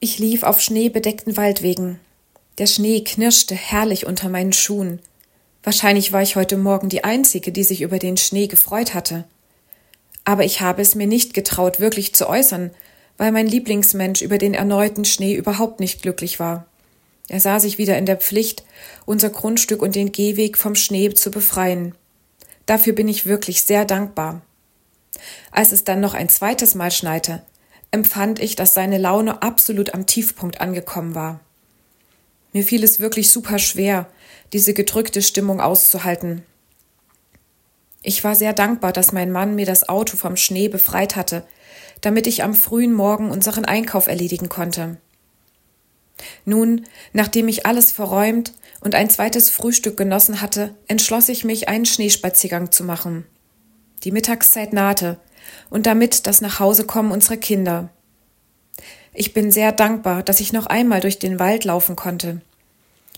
Ich lief auf schneebedeckten Waldwegen. Der Schnee knirschte herrlich unter meinen Schuhen. Wahrscheinlich war ich heute Morgen die Einzige, die sich über den Schnee gefreut hatte. Aber ich habe es mir nicht getraut, wirklich zu äußern, weil mein Lieblingsmensch über den erneuten Schnee überhaupt nicht glücklich war. Er sah sich wieder in der Pflicht, unser Grundstück und den Gehweg vom Schnee zu befreien. Dafür bin ich wirklich sehr dankbar. Als es dann noch ein zweites Mal schneite, empfand ich, dass seine Laune absolut am Tiefpunkt angekommen war. Mir fiel es wirklich super schwer, diese gedrückte Stimmung auszuhalten. Ich war sehr dankbar, dass mein Mann mir das Auto vom Schnee befreit hatte, damit ich am frühen Morgen unseren Einkauf erledigen konnte. Nun, nachdem ich alles verräumt und ein zweites Frühstück genossen hatte, entschloss ich mich, einen Schneespaziergang zu machen. Die Mittagszeit nahte, und damit das Nachhausekommen unserer Kinder. Ich bin sehr dankbar, dass ich noch einmal durch den Wald laufen konnte.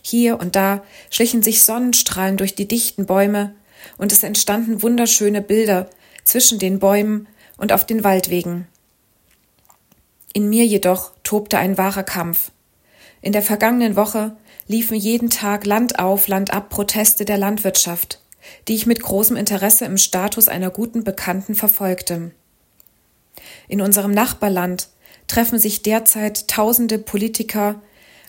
Hier und da schlichen sich Sonnenstrahlen durch die dichten Bäume, und es entstanden wunderschöne Bilder zwischen den Bäumen und auf den Waldwegen. In mir jedoch tobte ein wahrer Kampf. In der vergangenen Woche liefen jeden Tag Land auf, Land ab Proteste der Landwirtschaft, die ich mit großem Interesse im Status einer guten Bekannten verfolgte. In unserem Nachbarland treffen sich derzeit tausende Politiker,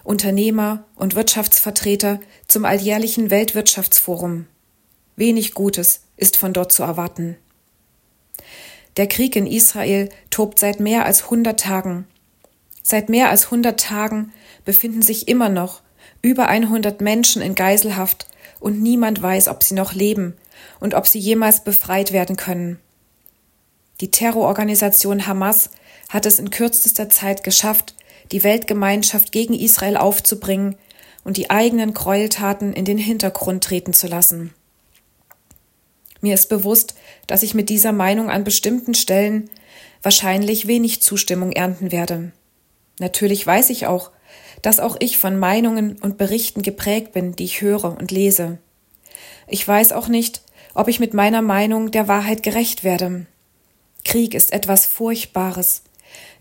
Unternehmer und Wirtschaftsvertreter zum alljährlichen Weltwirtschaftsforum. Wenig Gutes ist von dort zu erwarten. Der Krieg in Israel tobt seit mehr als 100 Tagen. Seit mehr als 100 Tagen befinden sich immer noch über 100 Menschen in Geiselhaft und niemand weiß, ob sie noch leben und ob sie jemals befreit werden können. Die Terrororganisation Hamas hat es in kürzester Zeit geschafft, die Weltgemeinschaft gegen Israel aufzubringen und die eigenen Gräueltaten in den Hintergrund treten zu lassen. Mir ist bewusst, dass ich mit dieser Meinung an bestimmten Stellen wahrscheinlich wenig Zustimmung ernten werde. Natürlich weiß ich auch, dass auch ich von Meinungen und Berichten geprägt bin, die ich höre und lese. Ich weiß auch nicht, ob ich mit meiner Meinung der Wahrheit gerecht werde. Krieg ist etwas Furchtbares.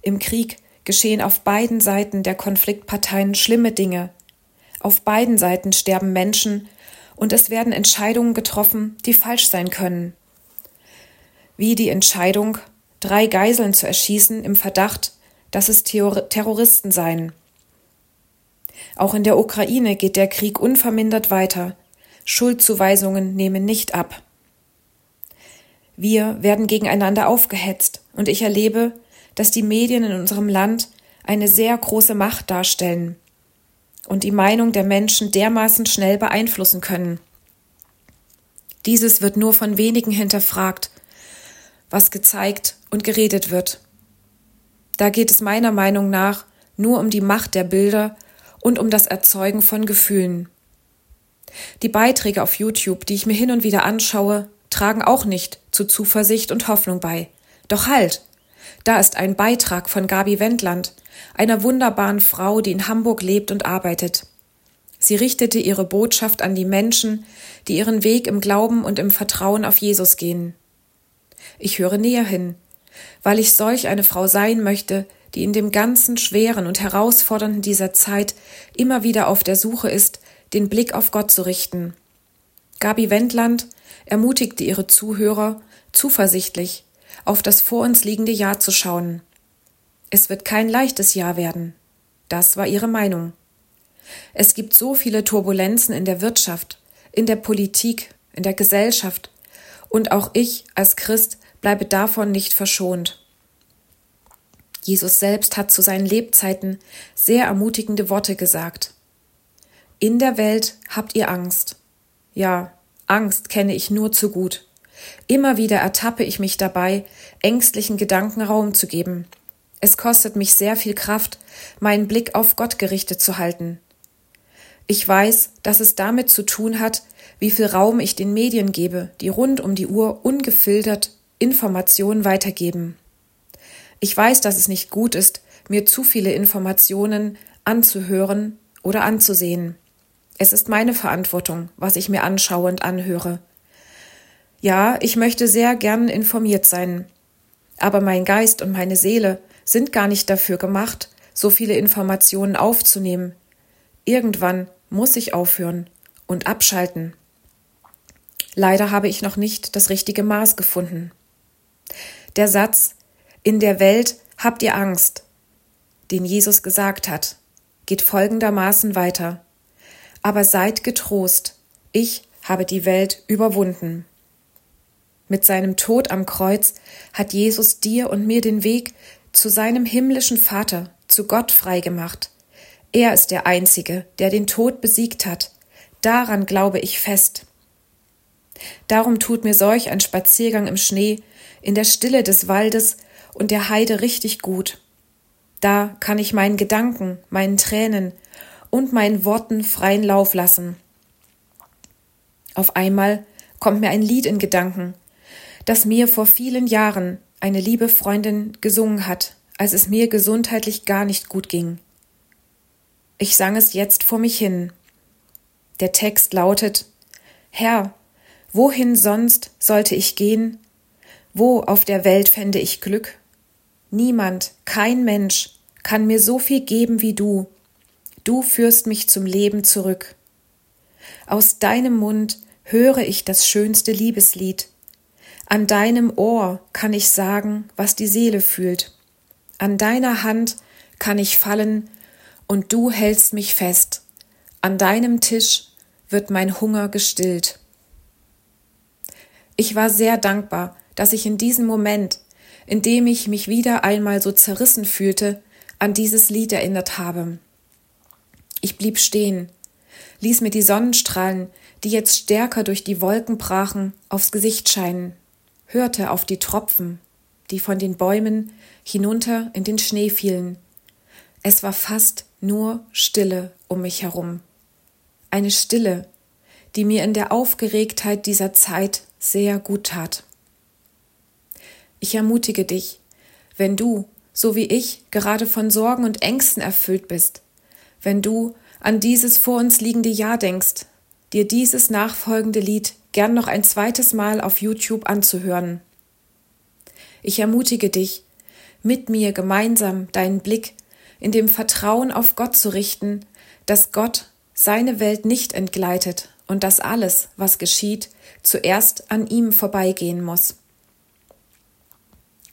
Im Krieg geschehen auf beiden Seiten der Konfliktparteien schlimme Dinge. Auf beiden Seiten sterben Menschen und es werden Entscheidungen getroffen, die falsch sein können. Wie die Entscheidung, drei Geiseln zu erschießen im Verdacht, dass es Terroristen seien. Auch in der Ukraine geht der Krieg unvermindert weiter. Schuldzuweisungen nehmen nicht ab. Wir werden gegeneinander aufgehetzt, und ich erlebe, dass die Medien in unserem Land eine sehr große Macht darstellen und die Meinung der Menschen dermaßen schnell beeinflussen können. Dieses wird nur von wenigen hinterfragt, was gezeigt und geredet wird. Da geht es meiner Meinung nach nur um die Macht der Bilder und um das Erzeugen von Gefühlen. Die Beiträge auf YouTube, die ich mir hin und wieder anschaue, tragen auch nicht zu Zuversicht und Hoffnung bei. Doch halt! Da ist ein Beitrag von Gabi Wendland, einer wunderbaren Frau, die in Hamburg lebt und arbeitet. Sie richtete ihre Botschaft an die Menschen, die ihren Weg im Glauben und im Vertrauen auf Jesus gehen. Ich höre näher hin, weil ich solch eine Frau sein möchte, die in dem ganzen schweren und herausfordernden dieser Zeit immer wieder auf der Suche ist, den Blick auf Gott zu richten. Gabi Wendland ermutigte ihre Zuhörer, zuversichtlich auf das vor uns liegende Jahr zu schauen. Es wird kein leichtes Jahr werden. Das war ihre Meinung. Es gibt so viele Turbulenzen in der Wirtschaft, in der Politik, in der Gesellschaft, und auch ich als Christ bleibe davon nicht verschont. Jesus selbst hat zu seinen Lebzeiten sehr ermutigende Worte gesagt. In der Welt habt ihr Angst. Ja, Angst kenne ich nur zu gut. Immer wieder ertappe ich mich dabei, ängstlichen Gedanken Raum zu geben. Es kostet mich sehr viel Kraft, meinen Blick auf Gott gerichtet zu halten. Ich weiß, dass es damit zu tun hat, wie viel Raum ich den Medien gebe, die rund um die Uhr ungefiltert Informationen weitergeben. Ich weiß, dass es nicht gut ist, mir zu viele Informationen anzuhören oder anzusehen. Es ist meine Verantwortung, was ich mir anschaue und anhöre. Ja, ich möchte sehr gern informiert sein, aber mein Geist und meine Seele sind gar nicht dafür gemacht, so viele Informationen aufzunehmen. Irgendwann muss ich aufhören und abschalten. Leider habe ich noch nicht das richtige Maß gefunden. Der Satz In der Welt habt ihr Angst, den Jesus gesagt hat, geht folgendermaßen weiter. Aber seid getrost, ich habe die Welt überwunden. Mit seinem Tod am Kreuz hat Jesus dir und mir den Weg zu seinem himmlischen Vater, zu Gott freigemacht. Er ist der Einzige, der den Tod besiegt hat. Daran glaube ich fest. Darum tut mir solch ein Spaziergang im Schnee, in der Stille des Waldes und der Heide richtig gut. Da kann ich meinen Gedanken, meinen Tränen und meinen Worten freien Lauf lassen. Auf einmal kommt mir ein Lied in Gedanken, das mir vor vielen Jahren eine liebe Freundin gesungen hat, als es mir gesundheitlich gar nicht gut ging. Ich sang es jetzt vor mich hin. Der Text lautet Herr, wohin sonst sollte ich gehen? Wo auf der Welt fände ich Glück? Niemand, kein Mensch kann mir so viel geben wie du. Du führst mich zum Leben zurück. Aus deinem Mund höre ich das schönste Liebeslied, an deinem Ohr kann ich sagen, was die Seele fühlt. An deiner Hand kann ich fallen und du hältst mich fest. An deinem Tisch wird mein Hunger gestillt. Ich war sehr dankbar, dass ich in diesem Moment, in dem ich mich wieder einmal so zerrissen fühlte, an dieses Lied erinnert habe. Ich blieb stehen, ließ mir die Sonnenstrahlen, die jetzt stärker durch die Wolken brachen, aufs Gesicht scheinen hörte auf die Tropfen, die von den Bäumen hinunter in den Schnee fielen. Es war fast nur Stille um mich herum. Eine Stille, die mir in der Aufgeregtheit dieser Zeit sehr gut tat. Ich ermutige dich, wenn du, so wie ich, gerade von Sorgen und Ängsten erfüllt bist, wenn du an dieses vor uns liegende Jahr denkst, dir dieses nachfolgende Lied gern noch ein zweites Mal auf YouTube anzuhören. Ich ermutige dich, mit mir gemeinsam deinen Blick in dem Vertrauen auf Gott zu richten, dass Gott seine Welt nicht entgleitet und dass alles, was geschieht, zuerst an ihm vorbeigehen muss.